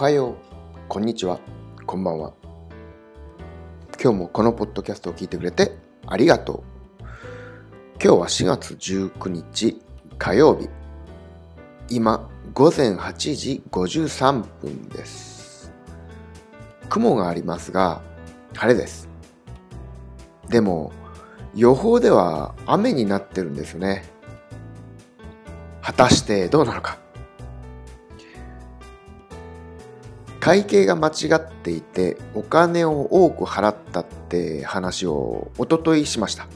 はよう、こんにちは、こんばんは。今日もこのポッドキャストを聞いてくれてありがとう。今日は4月19日火曜日。今、午前8時53分です。雲がありますが、晴れです。でも、予報では雨になってるんですよね。果たしてどうなのか。会計が間違っていてお金を多く払ったって話をおとといしました。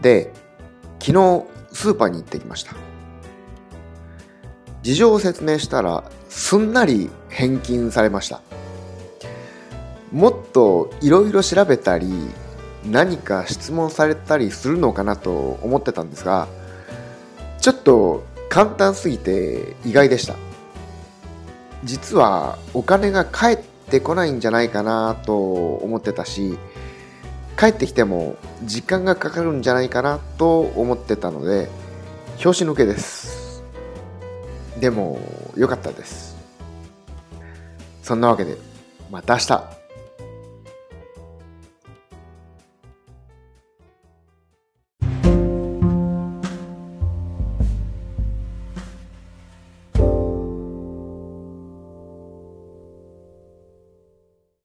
で昨日スーパーに行ってきました。事情を説明したらすんなり返金されました。もっといろいろ調べたり何か質問されたりするのかなと思ってたんですがちょっと簡単すぎて意外でした。実はお金が返ってこないんじゃないかなと思ってたし帰ってきても時間がかかるんじゃないかなと思ってたので拍子抜けです。でも良かったです。そんなわけでまた明日。